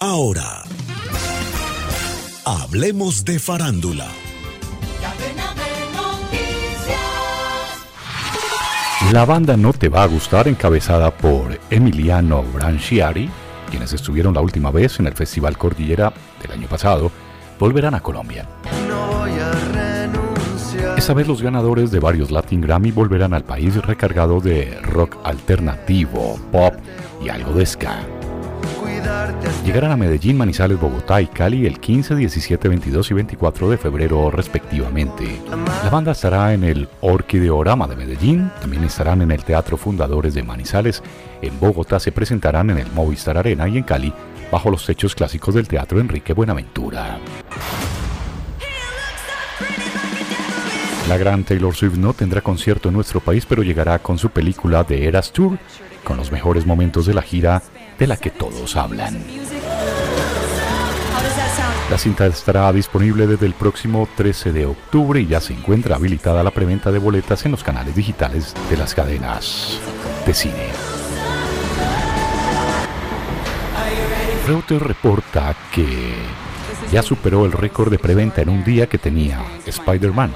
Ahora, hablemos de farándula. La banda No Te Va a Gustar, encabezada por Emiliano Branchiari, quienes estuvieron la última vez en el Festival Cordillera del año pasado, volverán a Colombia. Esta vez los ganadores de varios Latin Grammy volverán al país recargado de rock alternativo, pop y algo de ska. Llegarán a Medellín, Manizales, Bogotá y Cali el 15, 17, 22 y 24 de febrero respectivamente. La banda estará en el Orquideorama de Medellín, también estarán en el Teatro Fundadores de Manizales, en Bogotá se presentarán en el Movistar Arena y en Cali bajo los techos clásicos del Teatro Enrique Buenaventura. La gran Taylor Swift no tendrá concierto en nuestro país, pero llegará con su película The Eras Tour, con los mejores momentos de la gira de la que todos hablan. La cinta estará disponible desde el próximo 13 de octubre y ya se encuentra habilitada la preventa de boletas en los canales digitales de las cadenas de cine. Reuters reporta que ya superó el récord de preventa en un día que tenía Spider-Man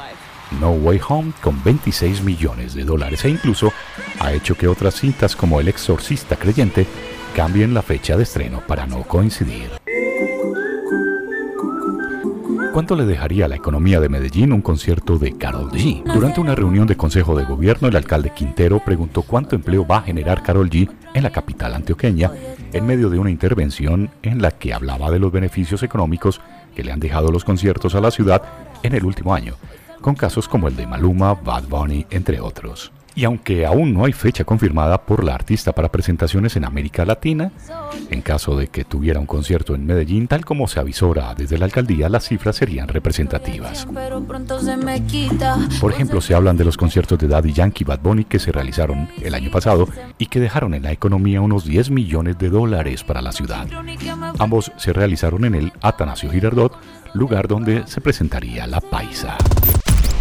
No Way Home con 26 millones de dólares e incluso ha hecho que otras cintas como El Exorcista Creyente cambien la fecha de estreno para no coincidir. ¿Cuánto le dejaría a la economía de Medellín un concierto de Carol G? Durante una reunión de Consejo de Gobierno, el alcalde Quintero preguntó cuánto empleo va a generar Carol G en la capital antioqueña en medio de una intervención en la que hablaba de los beneficios económicos que le han dejado los conciertos a la ciudad en el último año, con casos como el de Maluma, Bad Bunny, entre otros. Y aunque aún no hay fecha confirmada por la artista para presentaciones en América Latina, en caso de que tuviera un concierto en Medellín, tal como se avisora desde la alcaldía, las cifras serían representativas. Por ejemplo, se hablan de los conciertos de Daddy Yankee y Bad Bunny que se realizaron el año pasado y que dejaron en la economía unos 10 millones de dólares para la ciudad. Ambos se realizaron en el Atanasio Girardot, lugar donde se presentaría la paisa.